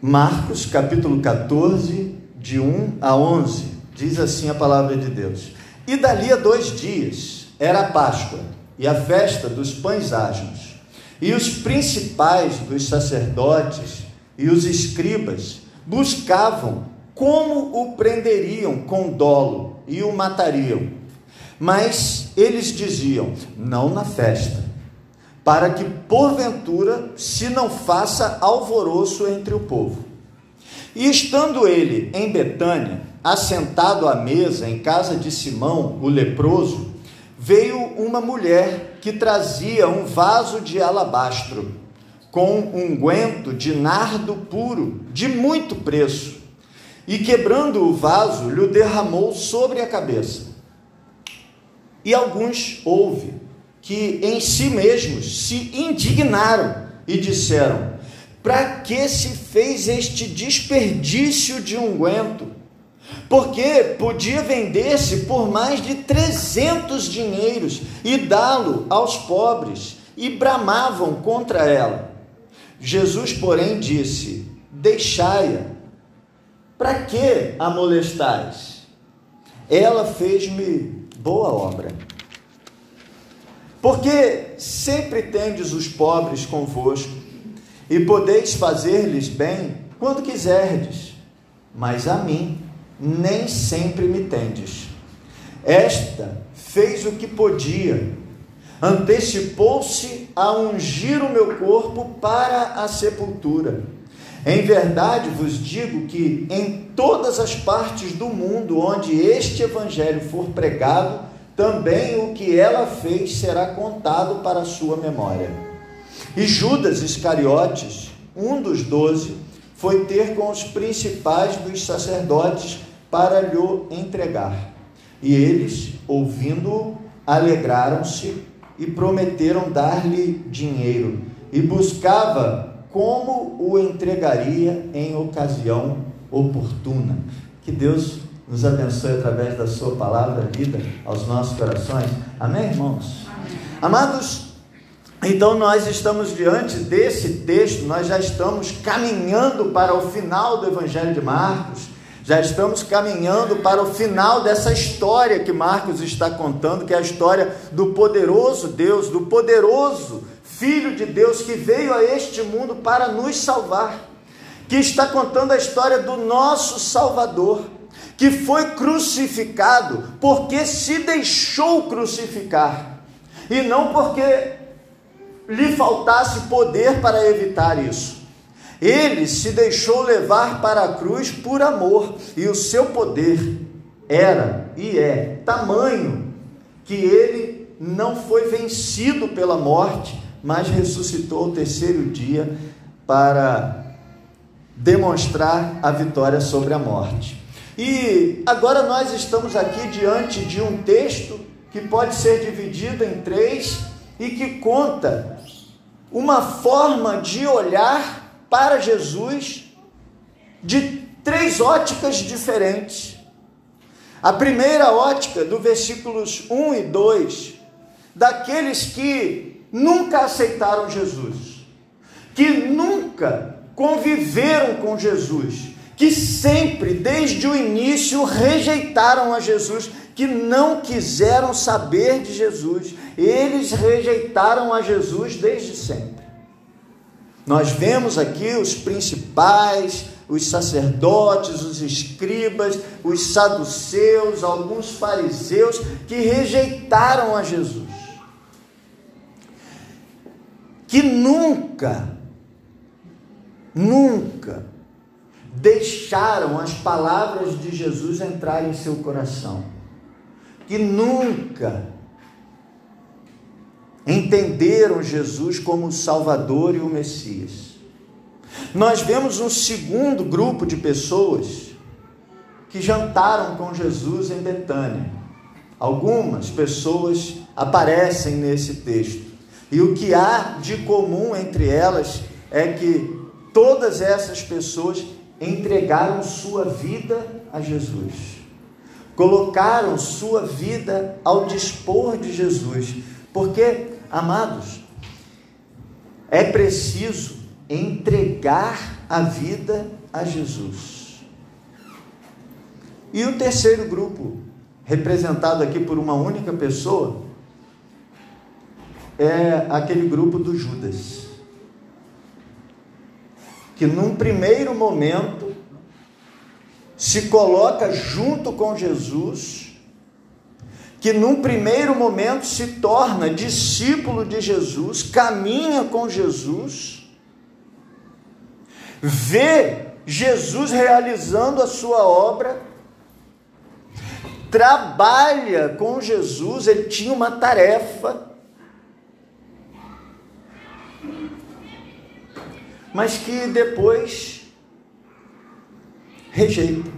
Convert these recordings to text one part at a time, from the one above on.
Marcos, capítulo 14, de 1 a 11. Diz assim a palavra de Deus. E dali a dois dias era a Páscoa e a festa dos pães asmos. E os principais dos sacerdotes e os escribas buscavam como o prenderiam com dolo e o matariam. Mas eles diziam: não na festa, para que porventura se não faça alvoroço entre o povo. E estando ele em Betânia, assentado à mesa em casa de Simão, o leproso, veio uma mulher que trazia um vaso de alabastro com unguento de nardo puro, de muito preço, e quebrando o vaso, lhe derramou sobre a cabeça. E alguns houve que em si mesmos se indignaram e disseram: Para que se fez este desperdício de unguento? Porque podia vender-se por mais de trezentos dinheiros e dá-lo aos pobres, e bramavam contra ela. Jesus, porém, disse: Deixai-a, para que a molestais? Ela fez-me boa obra. Porque sempre tendes os pobres convosco, e podeis fazer-lhes bem quando quiserdes, mas a mim nem sempre me tendes. Esta fez o que podia, antecipou-se a ungir o meu corpo para a sepultura. Em verdade vos digo que em todas as partes do mundo onde este evangelho for pregado, também o que ela fez será contado para a sua memória. E Judas Iscariotes, um dos doze, foi ter com os principais dos sacerdotes para lhe entregar. E eles, ouvindo-o, alegraram-se e prometeram dar-lhe dinheiro, e buscava como o entregaria em ocasião oportuna. Que Deus nos abençoe através da sua palavra vida aos nossos corações. Amém, irmãos? Amém. Amados, então nós estamos diante desse texto, nós já estamos caminhando para o final do Evangelho de Marcos. Já estamos caminhando para o final dessa história que Marcos está contando, que é a história do poderoso Deus, do poderoso Filho de Deus que veio a este mundo para nos salvar, que está contando a história do nosso Salvador, que foi crucificado porque se deixou crucificar e não porque lhe faltasse poder para evitar isso. Ele se deixou levar para a cruz por amor, e o seu poder era e é tamanho que ele não foi vencido pela morte, mas ressuscitou ao terceiro dia para demonstrar a vitória sobre a morte. E agora nós estamos aqui diante de um texto que pode ser dividido em três e que conta uma forma de olhar para Jesus de três óticas diferentes. A primeira ótica, do versículos 1 e 2, daqueles que nunca aceitaram Jesus, que nunca conviveram com Jesus, que sempre, desde o início, rejeitaram a Jesus, que não quiseram saber de Jesus, eles rejeitaram a Jesus desde sempre. Nós vemos aqui os principais, os sacerdotes, os escribas, os saduceus, alguns fariseus que rejeitaram a Jesus. Que nunca, nunca deixaram as palavras de Jesus entrar em seu coração. Que nunca entenderam Jesus como o Salvador e o Messias. Nós vemos um segundo grupo de pessoas que jantaram com Jesus em Betânia. Algumas pessoas aparecem nesse texto. E o que há de comum entre elas é que todas essas pessoas entregaram sua vida a Jesus. Colocaram sua vida ao dispor de Jesus. Porque Amados, é preciso entregar a vida a Jesus. E o terceiro grupo, representado aqui por uma única pessoa, é aquele grupo do Judas. Que num primeiro momento se coloca junto com Jesus, que num primeiro momento se torna discípulo de Jesus, caminha com Jesus, vê Jesus realizando a sua obra, trabalha com Jesus, ele tinha uma tarefa, mas que depois rejeita.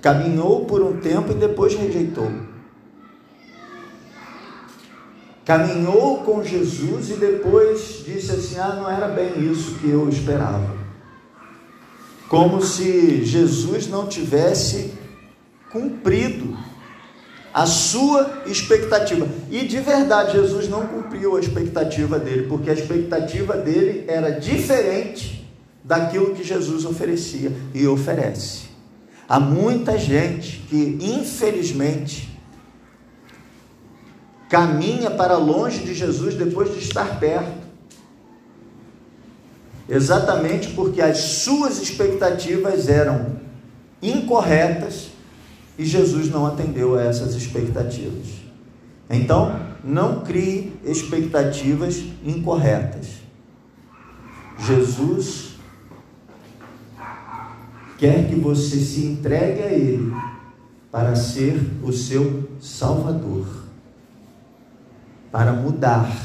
Caminhou por um tempo e depois rejeitou. Caminhou com Jesus e depois disse assim: Ah, não era bem isso que eu esperava. Como se Jesus não tivesse cumprido a sua expectativa. E de verdade, Jesus não cumpriu a expectativa dele, porque a expectativa dele era diferente daquilo que Jesus oferecia e oferece. Há muita gente que, infelizmente, caminha para longe de Jesus depois de estar perto, exatamente porque as suas expectativas eram incorretas e Jesus não atendeu a essas expectativas. Então, não crie expectativas incorretas. Jesus quer que você se entregue a Ele para ser o seu Salvador, para mudar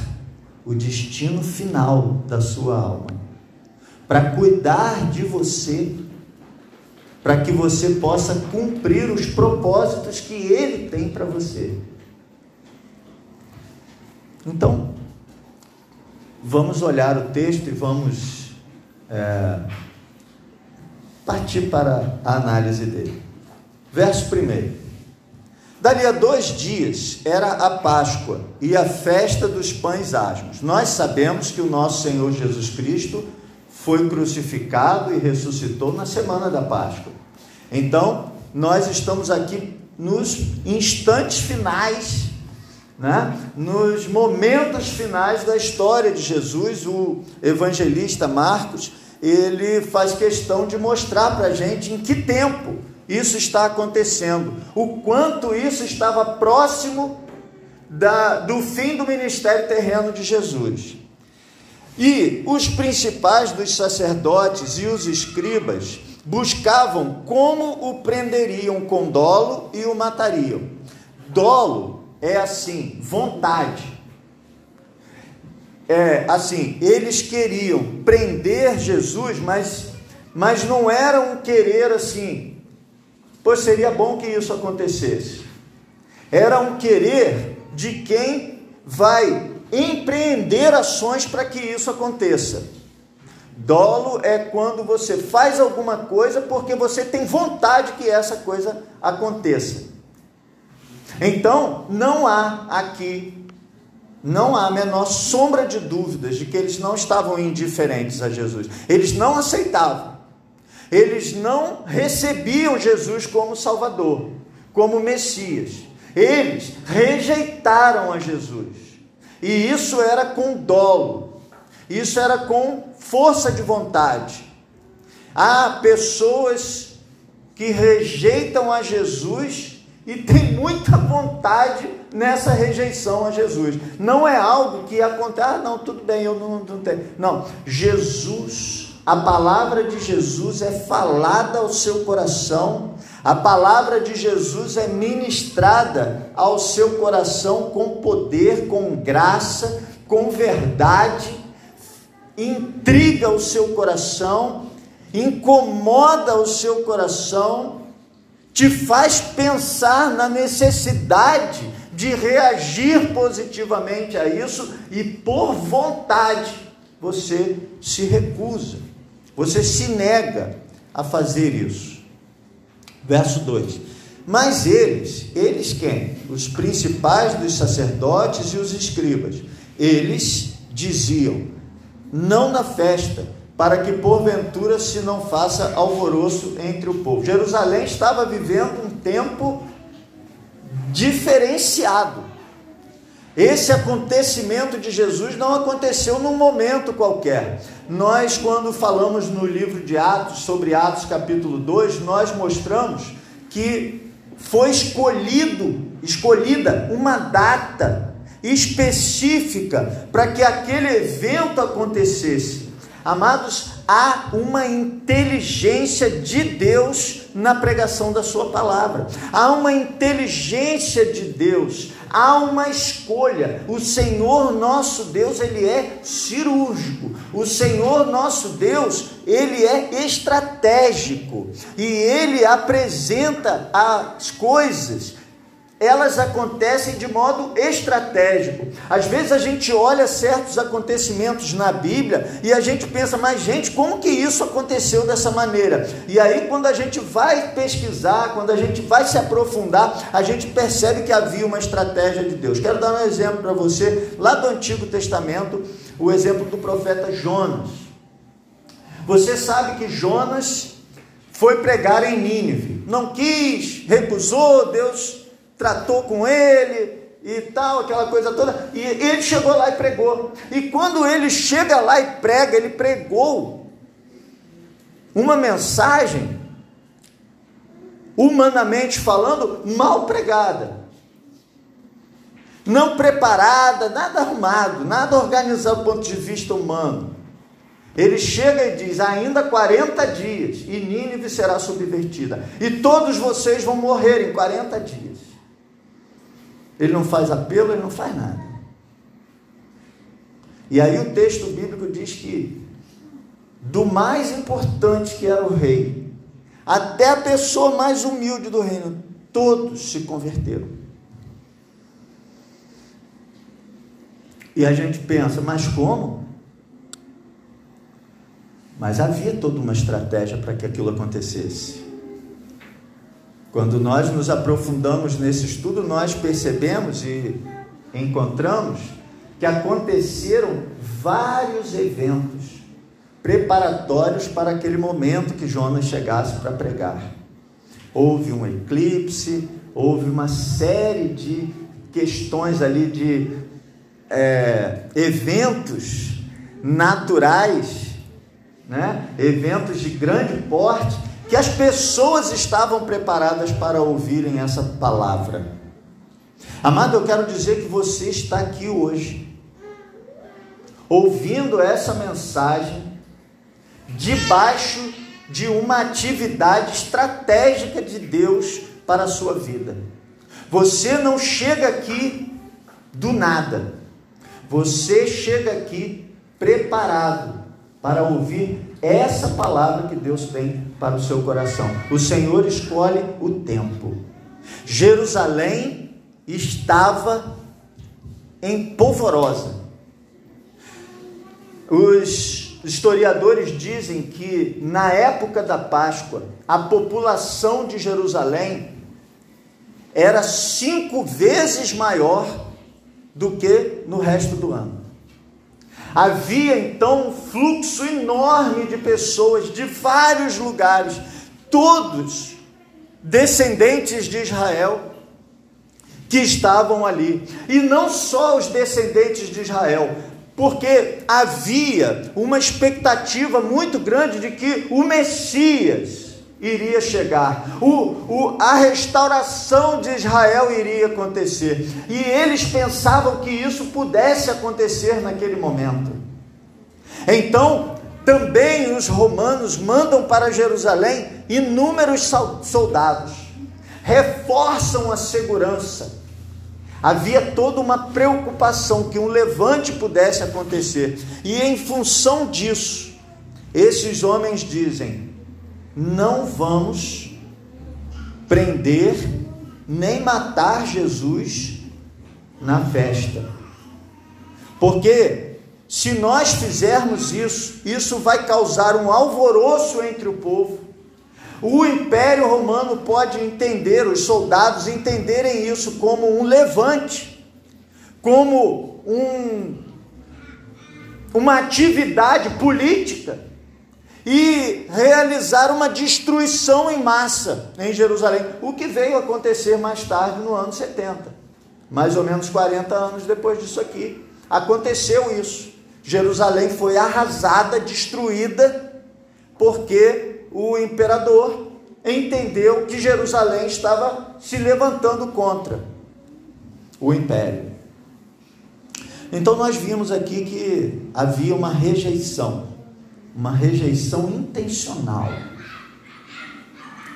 o destino final da sua alma, para cuidar de você, para que você possa cumprir os propósitos que Ele tem para você. Então, vamos olhar o texto e vamos. É, partir para a análise dele. Verso 1. Dali a dois dias era a Páscoa e a festa dos pães asmos. Nós sabemos que o nosso Senhor Jesus Cristo foi crucificado e ressuscitou na semana da Páscoa. Então, nós estamos aqui nos instantes finais, né? nos momentos finais da história de Jesus. O evangelista Marcos ele faz questão de mostrar para a gente em que tempo isso está acontecendo, o quanto isso estava próximo da, do fim do ministério terreno de Jesus. E os principais dos sacerdotes e os escribas buscavam como o prenderiam com dolo e o matariam. Dolo é assim, vontade é, assim, eles queriam prender Jesus, mas, mas não era um querer assim, pois seria bom que isso acontecesse. Era um querer de quem vai empreender ações para que isso aconteça. Dolo é quando você faz alguma coisa porque você tem vontade que essa coisa aconteça. Então, não há aqui não há a menor sombra de dúvidas de que eles não estavam indiferentes a Jesus. Eles não aceitavam. Eles não recebiam Jesus como Salvador, como Messias. Eles rejeitaram a Jesus. E isso era com dolo. Isso era com força de vontade. Há pessoas que rejeitam a Jesus e têm muita vontade nessa rejeição a Jesus. Não é algo que acontece, ah, não, tudo bem, eu não, não tenho. Não, Jesus, a palavra de Jesus é falada ao seu coração, a palavra de Jesus é ministrada ao seu coração com poder, com graça, com verdade, intriga o seu coração, incomoda o seu coração, te faz pensar na necessidade de reagir positivamente a isso e por vontade você se recusa, você se nega a fazer isso. Verso 2: Mas eles, eles quem? Os principais dos sacerdotes e os escribas, eles diziam: não na festa, para que porventura se não faça alvoroço entre o povo. Jerusalém estava vivendo um tempo diferenciado. Esse acontecimento de Jesus não aconteceu num momento qualquer. Nós, quando falamos no livro de Atos, sobre Atos capítulo 2, nós mostramos que foi escolhido, escolhida uma data específica para que aquele evento acontecesse. Amados, há uma inteligência de Deus na pregação da Sua palavra, há uma inteligência de Deus, há uma escolha. O Senhor nosso Deus, Ele é cirúrgico, o Senhor nosso Deus, Ele é estratégico e Ele apresenta as coisas elas acontecem de modo estratégico. Às vezes a gente olha certos acontecimentos na Bíblia e a gente pensa, mas gente, como que isso aconteceu dessa maneira? E aí, quando a gente vai pesquisar, quando a gente vai se aprofundar, a gente percebe que havia uma estratégia de Deus. Quero dar um exemplo para você, lá do Antigo Testamento, o exemplo do profeta Jonas. Você sabe que Jonas foi pregar em Nínive, não quis, recusou, Deus tratou com ele e tal, aquela coisa toda. E ele chegou lá e pregou. E quando ele chega lá e prega, ele pregou uma mensagem, humanamente falando, mal pregada. Não preparada, nada arrumado, nada organizado do ponto de vista humano. Ele chega e diz: ainda 40 dias e Nínive será subvertida, e todos vocês vão morrer em 40 dias. Ele não faz apelo, ele não faz nada. E aí o texto bíblico diz que do mais importante que era o rei, até a pessoa mais humilde do reino, todos se converteram. E a gente pensa, mas como? Mas havia toda uma estratégia para que aquilo acontecesse. Quando nós nos aprofundamos nesse estudo, nós percebemos e encontramos que aconteceram vários eventos preparatórios para aquele momento que Jonas chegasse para pregar. Houve um eclipse, houve uma série de questões ali de é, eventos naturais, né? eventos de grande porte que as pessoas estavam preparadas para ouvirem essa palavra. Amado, eu quero dizer que você está aqui hoje, ouvindo essa mensagem, debaixo de uma atividade estratégica de Deus para a sua vida. Você não chega aqui do nada, você chega aqui preparado para ouvir essa palavra que Deus tem para o seu coração. O Senhor escolhe o tempo. Jerusalém estava em polvorosa. Os historiadores dizem que na época da Páscoa, a população de Jerusalém era cinco vezes maior do que no resto do ano. Havia então um fluxo enorme de pessoas de vários lugares, todos descendentes de Israel, que estavam ali. E não só os descendentes de Israel, porque havia uma expectativa muito grande de que o Messias iria chegar, o, o, a restauração de Israel iria acontecer, e eles pensavam que isso pudesse acontecer naquele momento. Então, também os romanos mandam para Jerusalém inúmeros soldados, reforçam a segurança. Havia toda uma preocupação que um levante pudesse acontecer, e em função disso, esses homens dizem: não vamos prender nem matar Jesus na festa. Porque se nós fizermos isso, isso vai causar um alvoroço entre o povo. O Império Romano pode entender, os soldados entenderem isso como um levante, como um uma atividade política e realizar uma destruição em massa em Jerusalém, o que veio acontecer mais tarde no ano 70, mais ou menos 40 anos depois disso aqui. Aconteceu isso. Jerusalém foi arrasada, destruída, porque o imperador entendeu que Jerusalém estava se levantando contra o império. Então nós vimos aqui que havia uma rejeição, uma rejeição intencional.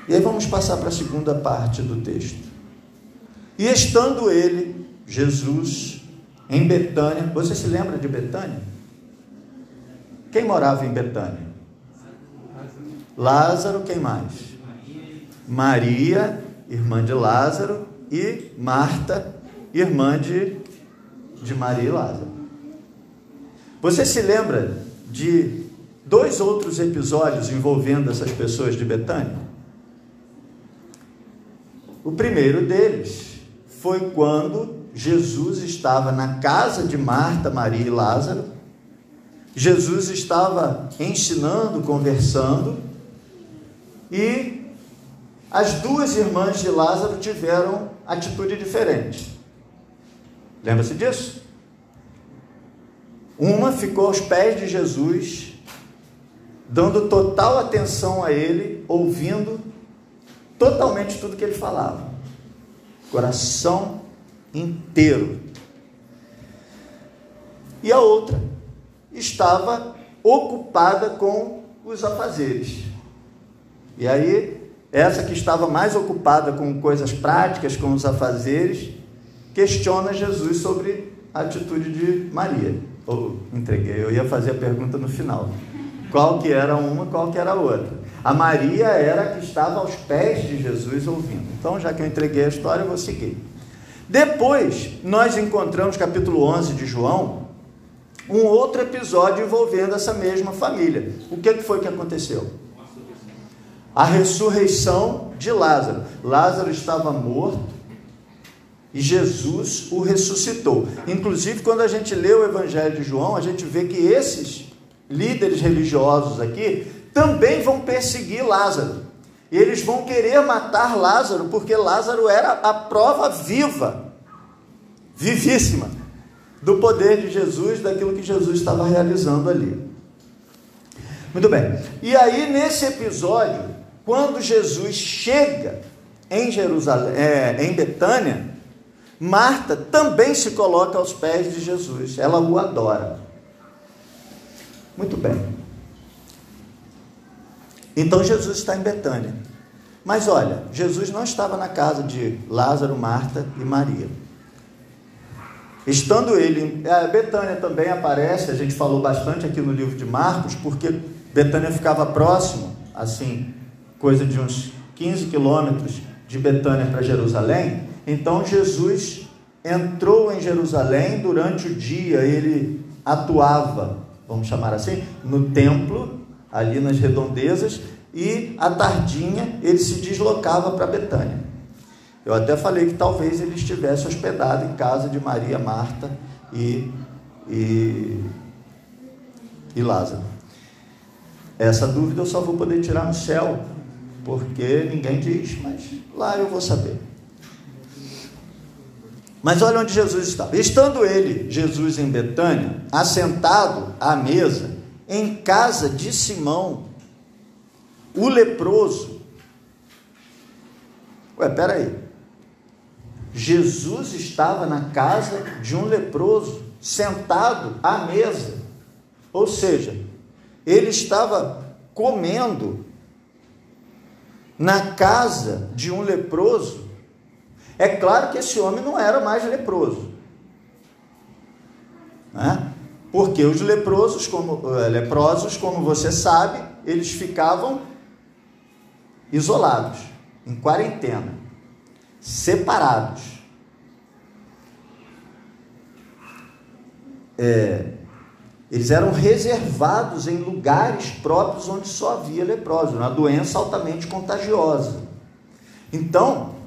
E aí vamos passar para a segunda parte do texto. E estando ele, Jesus, em Betânia, você se lembra de Betânia? Quem morava em Betânia? Lázaro, quem mais? Maria, irmã de Lázaro, e Marta, irmã de de Maria e Lázaro. Você se lembra de dois outros episódios envolvendo essas pessoas de Betânia? O primeiro deles foi quando Jesus estava na casa de Marta, Maria e Lázaro. Jesus estava ensinando, conversando, e as duas irmãs de Lázaro tiveram atitude diferente. Lembra-se disso? Uma ficou aos pés de Jesus, dando total atenção a ele, ouvindo totalmente tudo que ele falava. Coração inteiro. E a outra estava ocupada com os afazeres. E aí, essa que estava mais ocupada com coisas práticas, com os afazeres, questiona Jesus sobre a atitude de Maria. Ou entreguei, eu ia fazer a pergunta no final. Qual que era uma, qual que era a outra? A Maria era a que estava aos pés de Jesus ouvindo. Então, já que eu entreguei a história, eu vou seguir. Depois, nós encontramos, capítulo 11 de João, um outro episódio envolvendo essa mesma família. O que foi que aconteceu? A ressurreição de Lázaro. Lázaro estava morto, e Jesus o ressuscitou. Inclusive, quando a gente lê o Evangelho de João, a gente vê que esses líderes religiosos aqui também vão perseguir Lázaro. E eles vão querer matar Lázaro, porque Lázaro era a prova viva, vivíssima, do poder de Jesus, daquilo que Jesus estava realizando ali. Muito bem. E aí, nesse episódio, quando Jesus chega em Jerusalém, é, em Betânia, Marta também se coloca aos pés de Jesus, ela o adora. Muito bem. Então Jesus está em Betânia. Mas olha, Jesus não estava na casa de Lázaro, Marta e Maria. Estando ele, a Betânia também aparece, a gente falou bastante aqui no livro de Marcos, porque Betânia ficava próximo, assim, coisa de uns 15 quilômetros de Betânia para Jerusalém, então Jesus entrou em Jerusalém durante o dia, ele atuava, vamos chamar assim, no templo, ali nas redondezas, e à tardinha ele se deslocava para Betânia. Eu até falei que talvez ele estivesse hospedado em casa de Maria, Marta e, e, e Lázaro. Essa dúvida eu só vou poder tirar no céu, porque ninguém diz, mas lá eu vou saber. Mas olha onde Jesus estava. Estando ele, Jesus, em Betânia, assentado à mesa, em casa de Simão, o leproso. Ué, peraí. Jesus estava na casa de um leproso, sentado à mesa. Ou seja, ele estava comendo na casa de um leproso é claro que esse homem não era mais leproso. Né? Porque os leprosos, como, eh, leprosos, como você sabe, eles ficavam isolados, em quarentena, separados. É, eles eram reservados em lugares próprios onde só havia leprosos, uma doença altamente contagiosa. Então,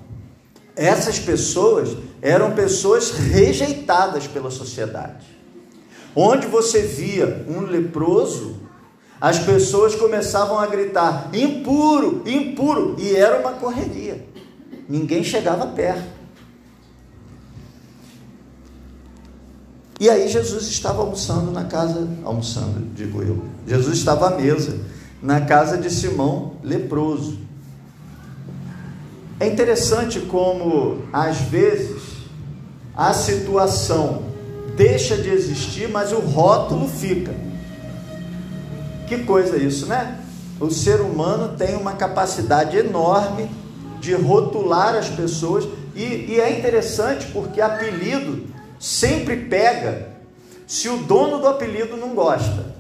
essas pessoas eram pessoas rejeitadas pela sociedade. Onde você via um leproso, as pessoas começavam a gritar: impuro, impuro, e era uma correria. Ninguém chegava perto. E aí Jesus estava almoçando na casa, almoçando, digo eu. Jesus estava à mesa na casa de Simão leproso. É interessante como às vezes a situação deixa de existir, mas o rótulo fica. Que coisa isso, né? O ser humano tem uma capacidade enorme de rotular as pessoas e, e é interessante porque apelido sempre pega se o dono do apelido não gosta.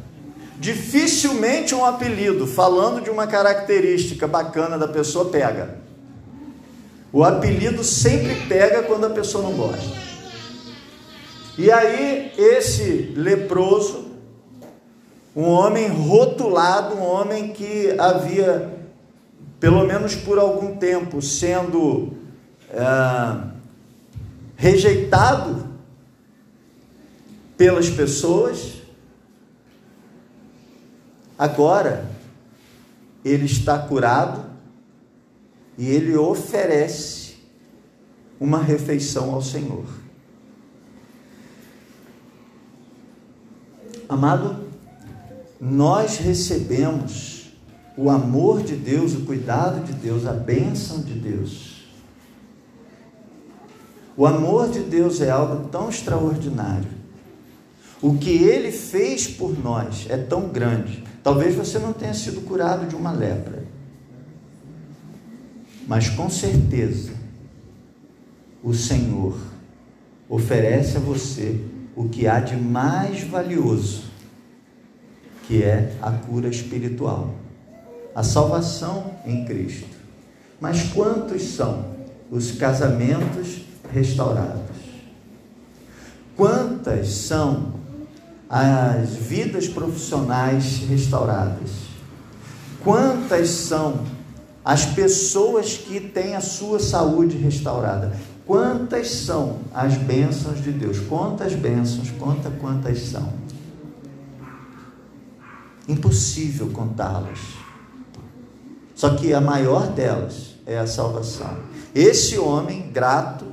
Dificilmente um apelido, falando de uma característica bacana da pessoa, pega. O apelido sempre pega quando a pessoa não gosta. E aí, esse leproso, um homem rotulado, um homem que havia, pelo menos por algum tempo, sendo é, rejeitado pelas pessoas, agora ele está curado e ele oferece uma refeição ao Senhor. Amado, nós recebemos o amor de Deus, o cuidado de Deus, a bênção de Deus. O amor de Deus é algo tão extraordinário o que ele fez por nós é tão grande. Talvez você não tenha sido curado de uma lepra, mas com certeza o Senhor oferece a você o que há de mais valioso, que é a cura espiritual, a salvação em Cristo. Mas quantos são os casamentos restaurados? Quantas são as vidas profissionais restauradas. Quantas são as pessoas que têm a sua saúde restaurada? Quantas são as bênçãos de Deus? Quantas bênçãos? Conta quantas são. Impossível contá-las. Só que a maior delas é a salvação. Esse homem grato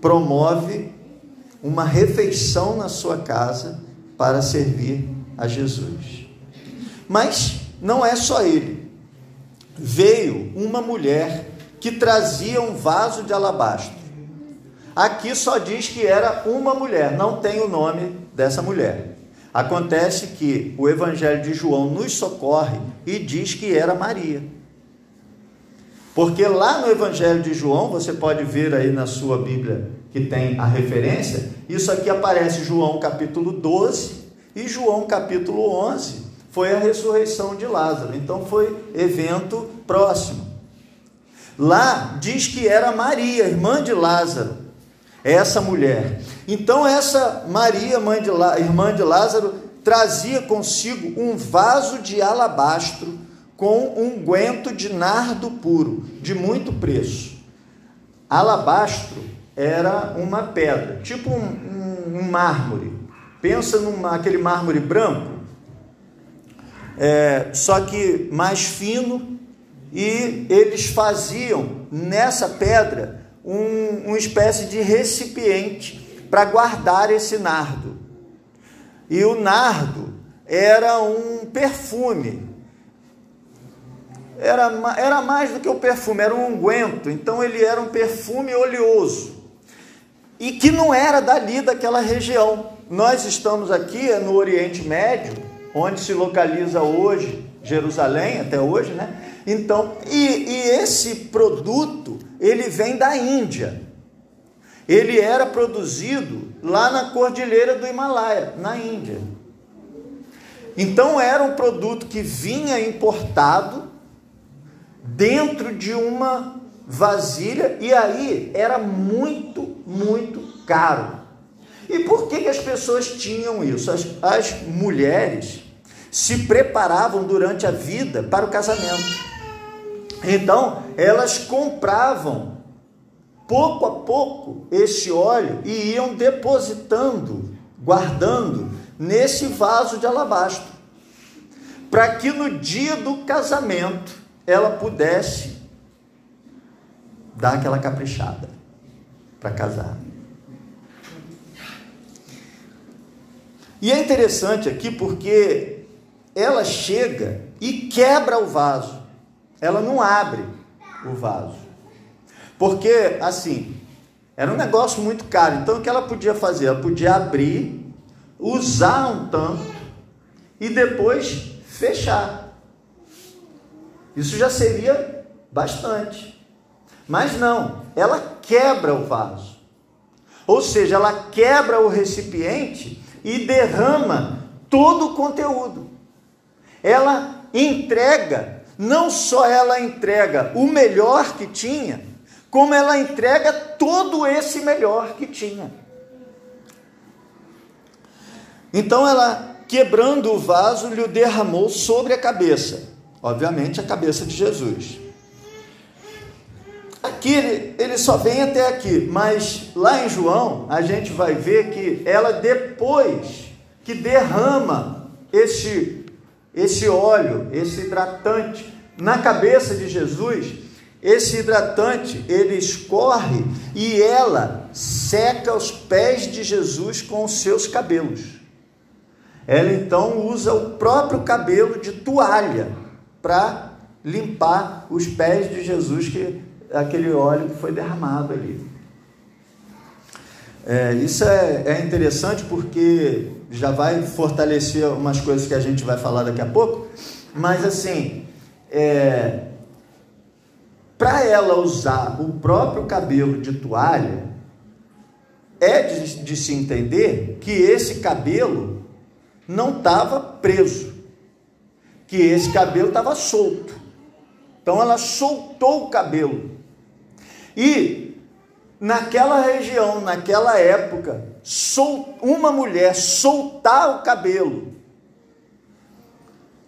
promove uma refeição na sua casa para servir a Jesus. Mas não é só ele. Veio uma mulher que trazia um vaso de alabastro. Aqui só diz que era uma mulher, não tem o nome dessa mulher. Acontece que o Evangelho de João nos socorre e diz que era Maria. Porque lá no Evangelho de João, você pode ver aí na sua Bíblia que tem a referência, isso aqui aparece João capítulo 12 e João capítulo 11 foi a ressurreição de Lázaro. Então foi evento próximo. Lá diz que era Maria, irmã de Lázaro, essa mulher. Então essa Maria, mãe de irmã de Lázaro, trazia consigo um vaso de alabastro com um guento de nardo puro, de muito preço. Alabastro era uma pedra, tipo um, um, um mármore. Pensa naquele mármore branco, é, só que mais fino, e eles faziam nessa pedra um, uma espécie de recipiente para guardar esse nardo. E o nardo era um perfume era, era mais do que o perfume, era um unguento, então ele era um perfume oleoso e que não era dali daquela região. Nós estamos aqui no Oriente Médio, onde se localiza hoje Jerusalém, até hoje, né? Então, e, e esse produto ele vem da Índia. Ele era produzido lá na cordilheira do Himalaia, na Índia. Então era um produto que vinha importado dentro de uma vasilha e aí era muito, muito caro. E por que, que as pessoas tinham isso? As, as mulheres se preparavam durante a vida para o casamento. Então, elas compravam pouco a pouco esse óleo e iam depositando guardando nesse vaso de alabastro, para que no dia do casamento ela pudesse dar aquela caprichada para casar. E é interessante aqui porque ela chega e quebra o vaso. Ela não abre o vaso. Porque, assim, era um negócio muito caro. Então, o que ela podia fazer? Ela podia abrir, usar um tanto e depois fechar. Isso já seria bastante. Mas não, ela quebra o vaso. Ou seja, ela quebra o recipiente e derrama todo o conteúdo. Ela entrega, não só ela entrega o melhor que tinha, como ela entrega todo esse melhor que tinha. Então ela, quebrando o vaso, lhe derramou sobre a cabeça, obviamente a cabeça de Jesus. Aqui ele, ele só vem até aqui, mas lá em João a gente vai ver que ela depois que derrama esse esse óleo, esse hidratante na cabeça de Jesus, esse hidratante ele escorre e ela seca os pés de Jesus com os seus cabelos. Ela então usa o próprio cabelo de toalha para limpar os pés de Jesus que aquele óleo que foi derramado ali. É, isso é, é interessante porque já vai fortalecer umas coisas que a gente vai falar daqui a pouco, mas assim, é, para ela usar o próprio cabelo de toalha, é de, de se entender que esse cabelo não estava preso, que esse cabelo estava solto. Então ela soltou o cabelo e naquela região, naquela época, uma mulher soltar o cabelo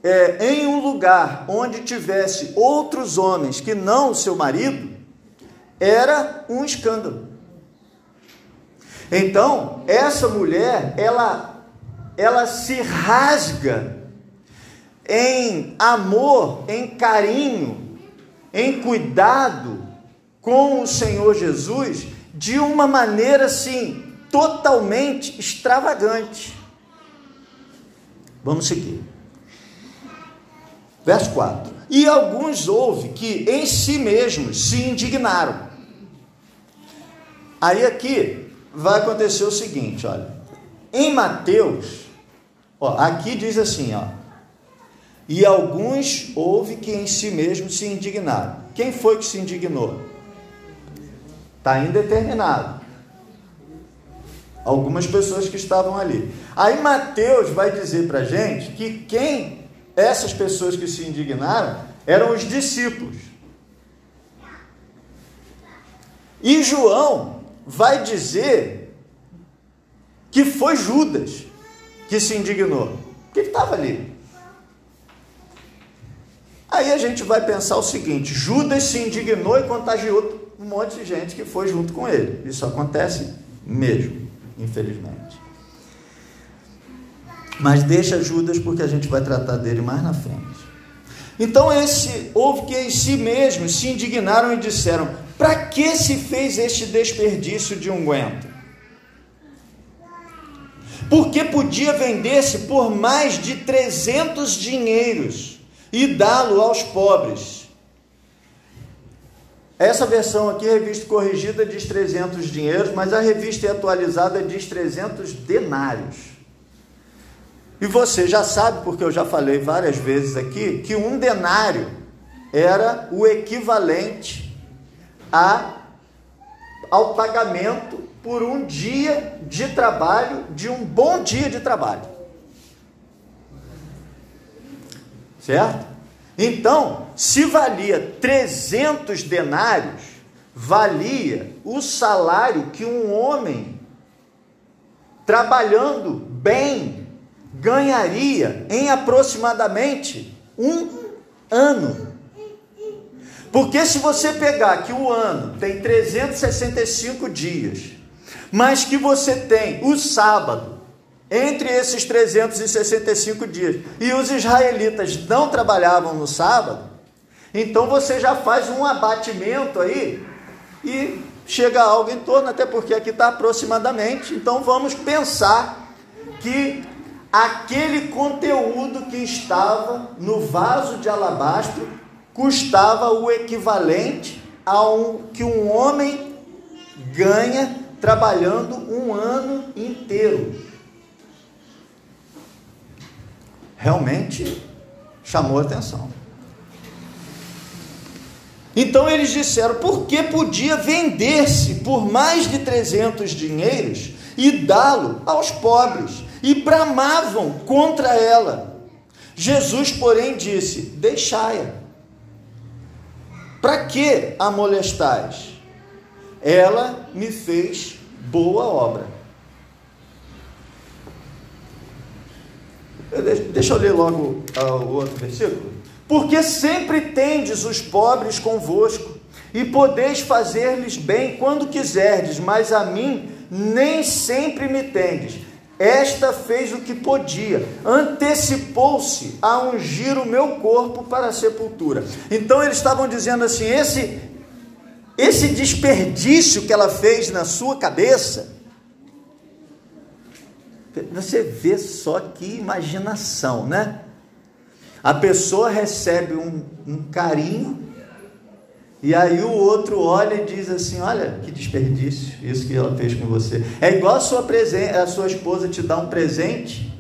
é, em um lugar onde tivesse outros homens que não o seu marido, era um escândalo. Então, essa mulher, ela, ela se rasga em amor, em carinho, em cuidado com o Senhor Jesus de uma maneira assim, totalmente extravagante. Vamos seguir. Verso 4. E alguns houve que em si mesmos se indignaram. Aí aqui vai acontecer o seguinte, olha. Em Mateus, ó, aqui diz assim, ó. E alguns houve que em si mesmos se indignaram. Quem foi que se indignou? Está indeterminado. Algumas pessoas que estavam ali. Aí Mateus vai dizer para gente que quem, essas pessoas que se indignaram, eram os discípulos. E João vai dizer que foi Judas que se indignou. que estava ali. Aí a gente vai pensar o seguinte: Judas se indignou e contagiou um monte de gente que foi junto com ele. Isso acontece mesmo, infelizmente. Mas deixa Judas porque a gente vai tratar dele mais na frente. Então esse houve que em si mesmos se indignaram e disseram: para que se fez este desperdício de unguento? Porque podia vender-se por mais de 300 dinheiros e dá-lo aos pobres essa versão aqui, revista corrigida, diz 300 dinheiros, mas a revista atualizada diz 300 denários. E você já sabe, porque eu já falei várias vezes aqui, que um denário era o equivalente a, ao pagamento por um dia de trabalho, de um bom dia de trabalho. Certo? Então, se valia 300 denários, valia o salário que um homem trabalhando bem ganharia em aproximadamente um ano. Porque se você pegar que o ano tem 365 dias, mas que você tem o sábado entre esses 365 dias e os israelitas não trabalhavam no sábado, então você já faz um abatimento aí e chega algo em torno, até porque aqui está aproximadamente. Então vamos pensar que aquele conteúdo que estava no vaso de alabastro custava o equivalente ao que um homem ganha trabalhando um ano inteiro. Realmente chamou atenção. Então eles disseram: por que podia vender-se por mais de 300 dinheiros e dá-lo aos pobres? E bramavam contra ela. Jesus, porém, disse: Deixai-a. Para que a molestais? Ela me fez boa obra. Deixa eu ler logo uh, o outro versículo. Porque sempre tendes os pobres convosco, e podeis fazer-lhes bem quando quiserdes, mas a mim nem sempre me tendes. Esta fez o que podia, antecipou-se a ungir o meu corpo para a sepultura. Então eles estavam dizendo assim: esse, esse desperdício que ela fez na sua cabeça, você vê só que imaginação, né? A pessoa recebe um, um carinho, e aí o outro olha e diz assim: Olha que desperdício isso que ela fez com você. É igual a sua, a sua esposa te dar um presente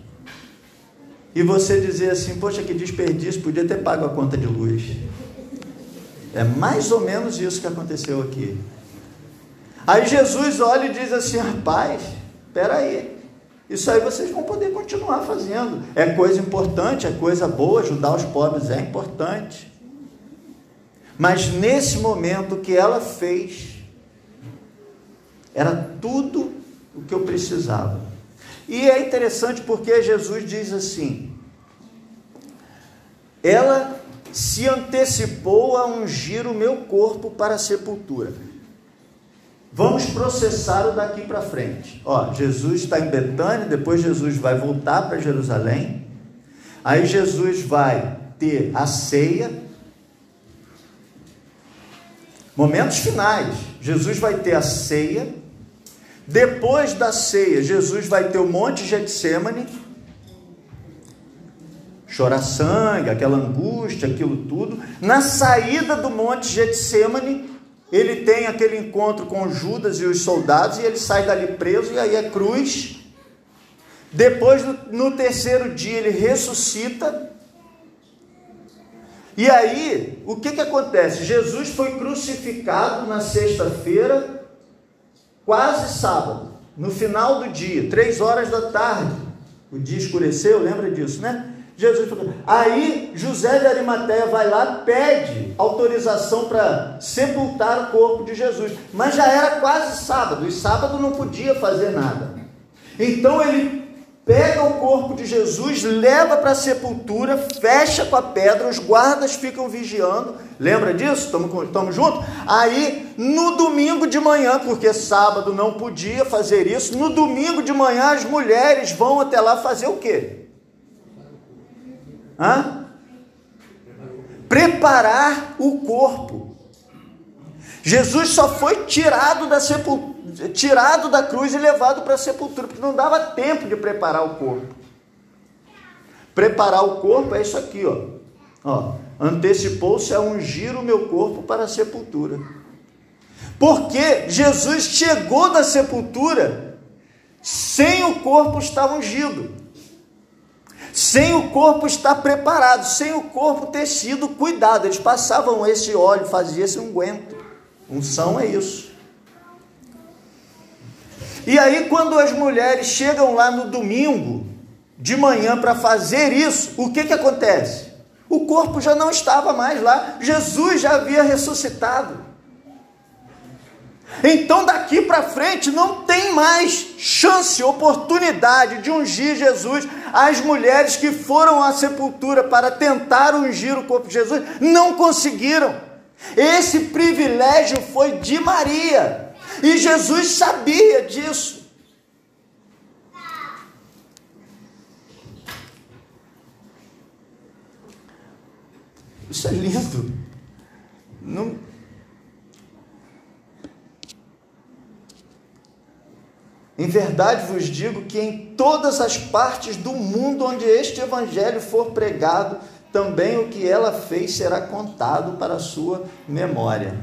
e você dizer assim: Poxa, que desperdício, podia ter pago a conta de luz. É mais ou menos isso que aconteceu aqui. Aí Jesus olha e diz assim: Rapaz, espera aí. Isso aí vocês vão poder continuar fazendo. É coisa importante, é coisa boa, ajudar os pobres é importante. Mas nesse momento o que ela fez era tudo o que eu precisava. E é interessante porque Jesus diz assim: ela se antecipou a ungir o meu corpo para a sepultura. Vamos processar o daqui para frente. Ó, Jesus está em Betânia, depois Jesus vai voltar para Jerusalém. Aí Jesus vai ter a ceia. Momentos finais. Jesus vai ter a ceia. Depois da ceia, Jesus vai ter o Monte Getsemane. Chorar sangue, aquela angústia, aquilo tudo. Na saída do Monte Getsemane, ele tem aquele encontro com Judas e os soldados e ele sai dali preso e aí é cruz. Depois, no terceiro dia, ele ressuscita. E aí, o que, que acontece? Jesus foi crucificado na sexta-feira, quase sábado, no final do dia, três horas da tarde. O dia escureceu, lembra disso, né? Jesus falou. Aí José de Arimateia vai lá, pede autorização para sepultar o corpo de Jesus. Mas já era quase sábado, e sábado não podia fazer nada. Então ele pega o corpo de Jesus, leva para a sepultura, fecha com a pedra, os guardas ficam vigiando. Lembra disso? Estamos juntos? Aí, no domingo de manhã, porque sábado não podia fazer isso, no domingo de manhã as mulheres vão até lá fazer o quê? Hã? Preparar o corpo. Jesus só foi tirado da, sepul... tirado da cruz e levado para a sepultura, porque não dava tempo de preparar o corpo. Preparar o corpo é isso aqui, ó. ó Antecipou-se a ungir o meu corpo para a sepultura. Porque Jesus chegou da sepultura sem o corpo estar ungido sem o corpo estar preparado, sem o corpo ter sido cuidado. Eles passavam esse óleo, faziam esse unguento. Unção é isso. E aí, quando as mulheres chegam lá no domingo, de manhã, para fazer isso, o que, que acontece? O corpo já não estava mais lá, Jesus já havia ressuscitado. Então daqui para frente não tem mais chance, oportunidade de ungir Jesus. As mulheres que foram à sepultura para tentar ungir o corpo de Jesus não conseguiram. Esse privilégio foi de Maria. E Jesus sabia disso. Isso é lindo. Não, Em verdade vos digo que em todas as partes do mundo onde este evangelho for pregado, também o que ela fez será contado para a sua memória.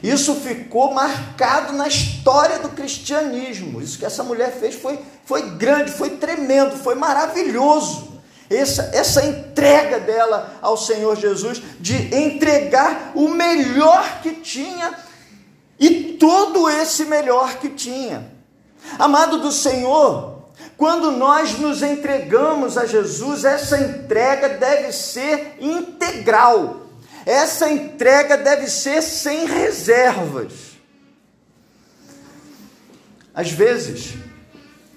Isso ficou marcado na história do cristianismo. Isso que essa mulher fez foi, foi grande, foi tremendo, foi maravilhoso. Essa, essa entrega dela ao Senhor Jesus, de entregar o melhor que tinha e todo esse melhor que tinha. Amado do Senhor, quando nós nos entregamos a Jesus, essa entrega deve ser integral. Essa entrega deve ser sem reservas. Às vezes,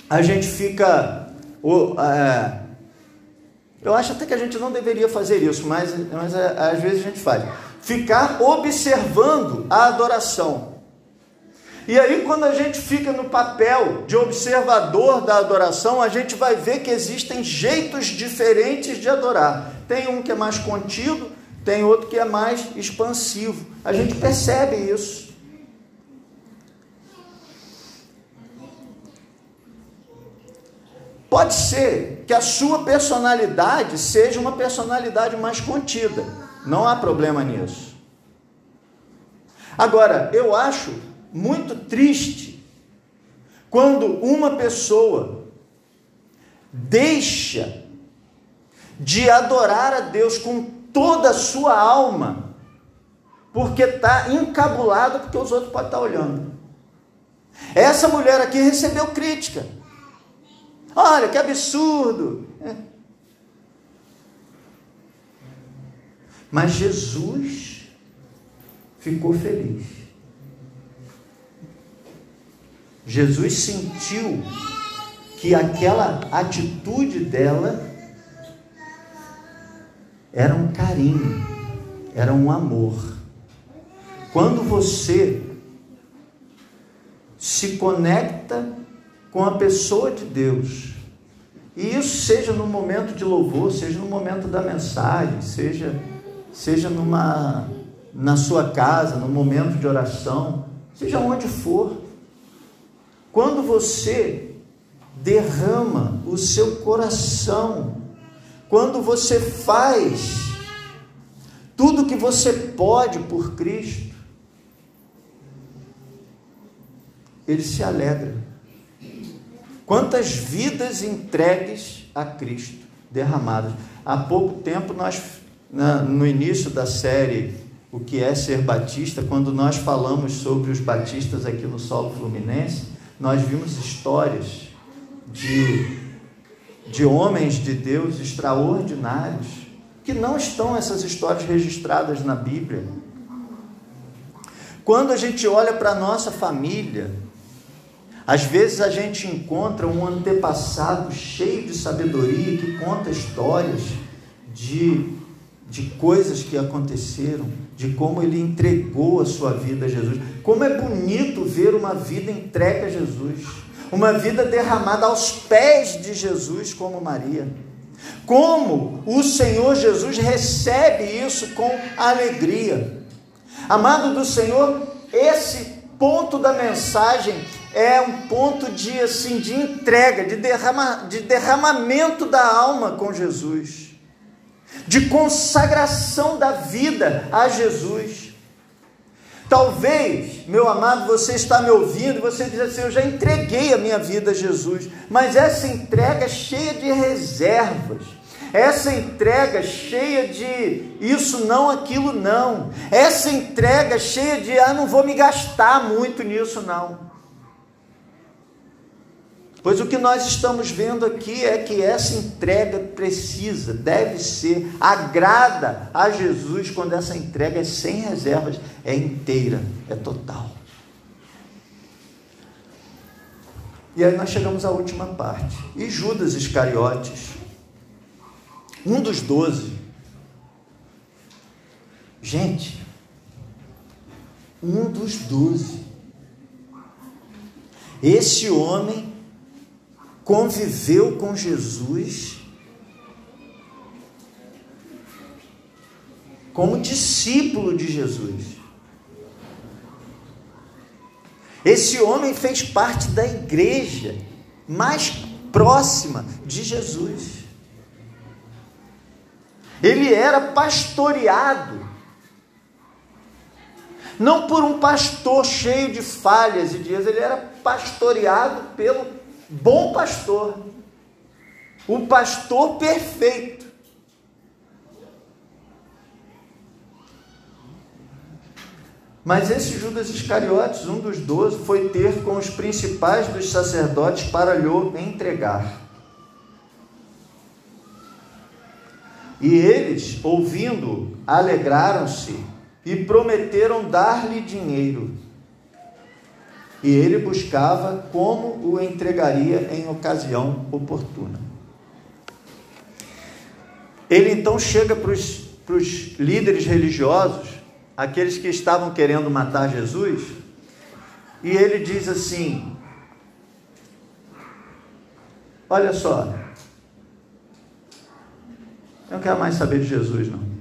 a gente fica. É, eu acho até que a gente não deveria fazer isso, mas, mas é, às vezes a gente faz. Ficar observando a adoração. E aí, quando a gente fica no papel de observador da adoração, a gente vai ver que existem jeitos diferentes de adorar. Tem um que é mais contido, tem outro que é mais expansivo. A gente percebe isso. Pode ser que a sua personalidade seja uma personalidade mais contida. Não há problema nisso. Agora, eu acho muito triste quando uma pessoa deixa de adorar a Deus com toda a sua alma, porque está encabulado porque os outros podem estar tá olhando. Essa mulher aqui recebeu crítica. Olha que absurdo. É. Mas Jesus ficou feliz. Jesus sentiu que aquela atitude dela era um carinho, era um amor. Quando você se conecta com a pessoa de Deus, e isso seja no momento de louvor, seja no momento da mensagem, seja seja numa na sua casa, no momento de oração, seja onde for. Quando você derrama o seu coração quando você faz tudo que você pode por Cristo, ele se alegra. Quantas vidas entregues a Cristo, derramadas. Há pouco tempo, nós, no início da série O que é ser batista, quando nós falamos sobre os batistas aqui no solo fluminense, nós vimos histórias de de homens de Deus extraordinários, que não estão essas histórias registradas na Bíblia. Quando a gente olha para a nossa família, às vezes a gente encontra um antepassado cheio de sabedoria que conta histórias de, de coisas que aconteceram, de como ele entregou a sua vida a Jesus. Como é bonito ver uma vida entregue a Jesus uma vida derramada aos pés de Jesus, como Maria. Como o Senhor Jesus recebe isso com alegria. Amado do Senhor, esse ponto da mensagem é um ponto de assim de entrega, de, derrama, de derramamento da alma com Jesus, de consagração da vida a Jesus. Talvez, meu amado, você está me ouvindo e você diz assim: Eu já entreguei a minha vida a Jesus, mas essa entrega é cheia de reservas, essa entrega cheia de isso não, aquilo não, essa entrega cheia de ah, não vou me gastar muito nisso, não. Pois o que nós estamos vendo aqui é que essa entrega precisa, deve ser, agrada a Jesus quando essa entrega é sem reservas, é inteira, é total. E aí nós chegamos à última parte. E Judas Iscariotes, um dos doze. Gente, um dos doze. Esse homem conviveu com Jesus como discípulo de Jesus. Esse homem fez parte da igreja mais próxima de Jesus. Ele era pastoreado não por um pastor cheio de falhas e dias, ele era pastoreado pelo bom pastor, o pastor perfeito. Mas esse Judas Iscariotes, um dos doze, foi ter com os principais dos sacerdotes para lhe entregar. E eles, ouvindo, alegraram-se e prometeram dar-lhe dinheiro. E ele buscava como o entregaria em ocasião oportuna. Ele então chega para os líderes religiosos, aqueles que estavam querendo matar Jesus, e ele diz assim: Olha só, eu não quero mais saber de Jesus, não.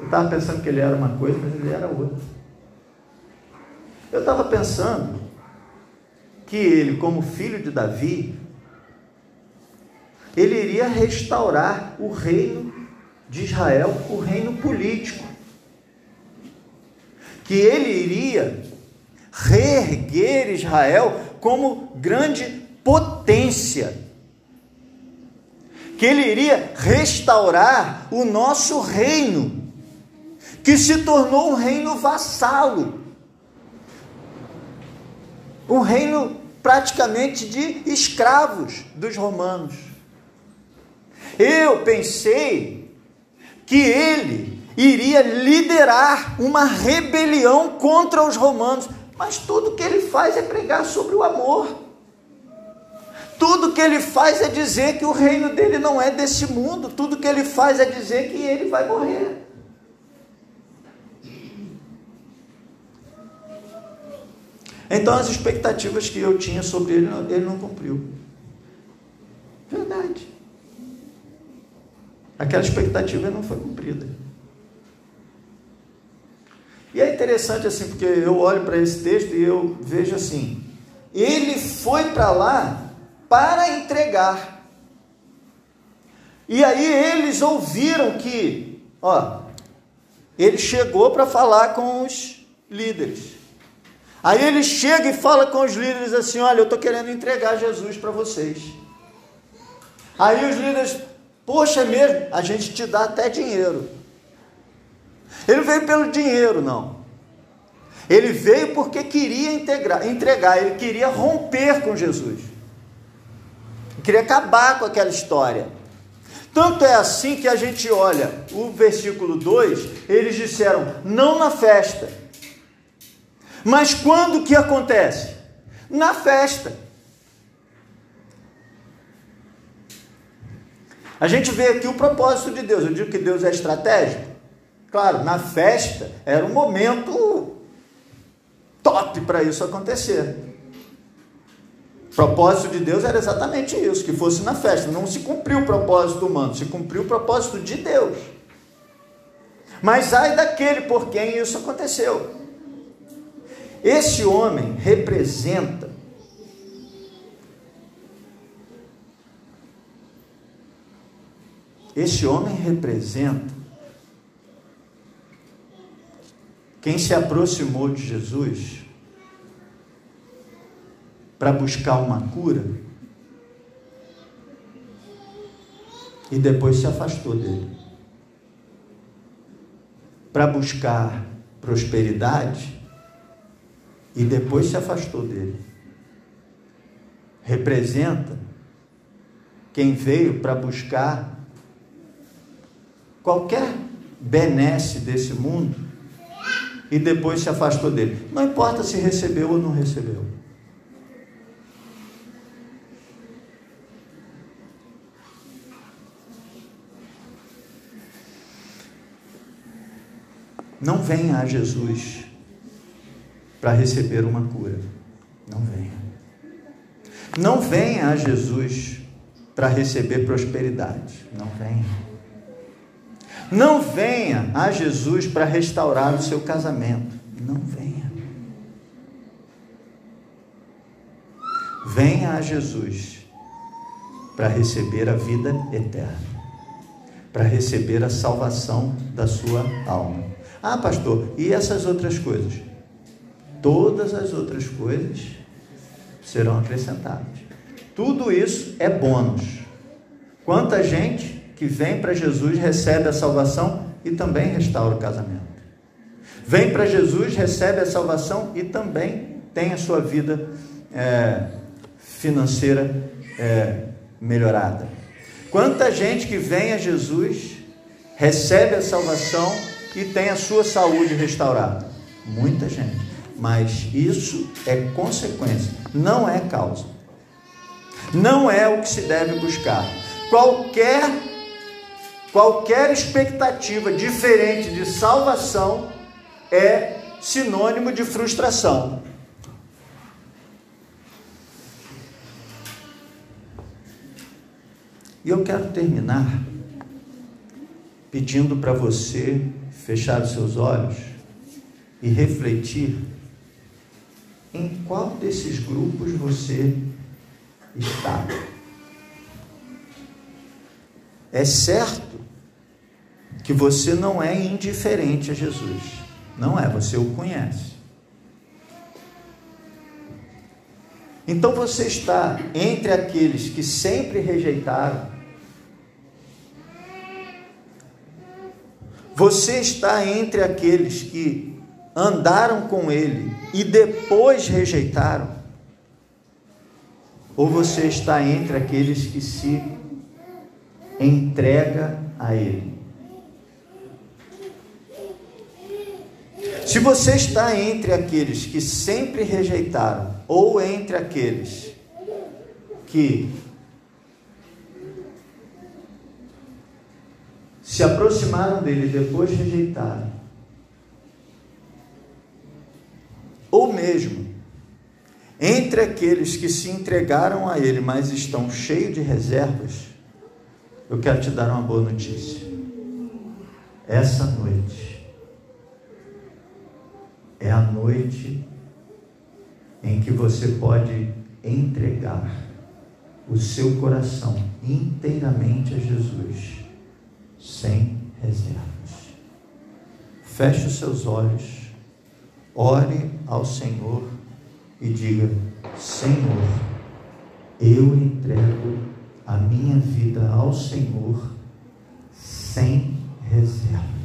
Eu estava pensando que ele era uma coisa, mas ele era outra. Eu estava pensando que ele, como filho de Davi, ele iria restaurar o reino de Israel, o reino político. Que ele iria reerguer Israel como grande potência que ele iria restaurar o nosso reino, que se tornou um reino vassalo, um reino praticamente de escravos dos romanos. Eu pensei que ele iria liderar uma rebelião contra os romanos, mas tudo que ele faz é pregar sobre o amor. Tudo que ele faz é dizer que o reino dele não é desse mundo. Tudo que ele faz é dizer que ele vai morrer. Então as expectativas que eu tinha sobre ele, ele não cumpriu. Verdade. Aquela expectativa não foi cumprida. E é interessante assim, porque eu olho para esse texto e eu vejo assim: ele foi para lá para entregar. E aí eles ouviram que, ó, ele chegou para falar com os líderes. Aí ele chega e fala com os líderes assim: Olha, eu estou querendo entregar Jesus para vocês. Aí os líderes, poxa, é mesmo? A gente te dá até dinheiro. Ele veio pelo dinheiro, não. Ele veio porque queria integrar, entregar, ele queria romper com Jesus. Queria acabar com aquela história. Tanto é assim que a gente olha o versículo 2, eles disseram, não na festa. Mas quando que acontece? Na festa. A gente vê aqui o propósito de Deus. Eu digo que Deus é estratégico. Claro, na festa era um momento top para isso acontecer. O propósito de Deus era exatamente isso, que fosse na festa. Não se cumpriu o propósito humano, se cumpriu o propósito de Deus. Mas ai daquele por quem isso aconteceu. Esse homem representa Esse homem representa quem se aproximou de Jesus para buscar uma cura e depois se afastou dele. Para buscar prosperidade e depois se afastou dele. Representa quem veio para buscar qualquer benesse desse mundo e depois se afastou dele. Não importa se recebeu ou não recebeu. Não venha a Jesus para receber uma cura. Não venha. Não venha a Jesus para receber prosperidade. Não venha. Não venha a Jesus para restaurar o seu casamento. Não venha. Venha a Jesus para receber a vida eterna, para receber a salvação da sua alma. Ah, pastor, e essas outras coisas? Todas as outras coisas serão acrescentadas. Tudo isso é bônus. Quanta gente que vem para Jesus recebe a salvação e também restaura o casamento. Vem para Jesus, recebe a salvação e também tem a sua vida é, financeira é, melhorada. Quanta gente que vem a Jesus, recebe a salvação e tem a sua saúde restaurada. Muita gente. Mas isso é consequência, não é causa. Não é o que se deve buscar. Qualquer qualquer expectativa diferente de salvação é sinônimo de frustração. E eu quero terminar pedindo para você fechar os seus olhos e refletir em qual desses grupos você está. É certo que você não é indiferente a Jesus. Não é, você o conhece. Então você está entre aqueles que sempre rejeitaram. Você está entre aqueles que andaram com ele e depois rejeitaram. Ou você está entre aqueles que se entrega a ele. Se você está entre aqueles que sempre rejeitaram, ou entre aqueles que se aproximaram dele e depois rejeitaram, ou mesmo entre aqueles que se entregaram a ele, mas estão cheios de reservas, eu quero te dar uma boa notícia. Essa noite, é a noite em que você pode entregar o seu coração inteiramente a Jesus, sem reservas. Feche os seus olhos, ore ao Senhor e diga: Senhor, eu entrego a minha vida ao Senhor sem reservas.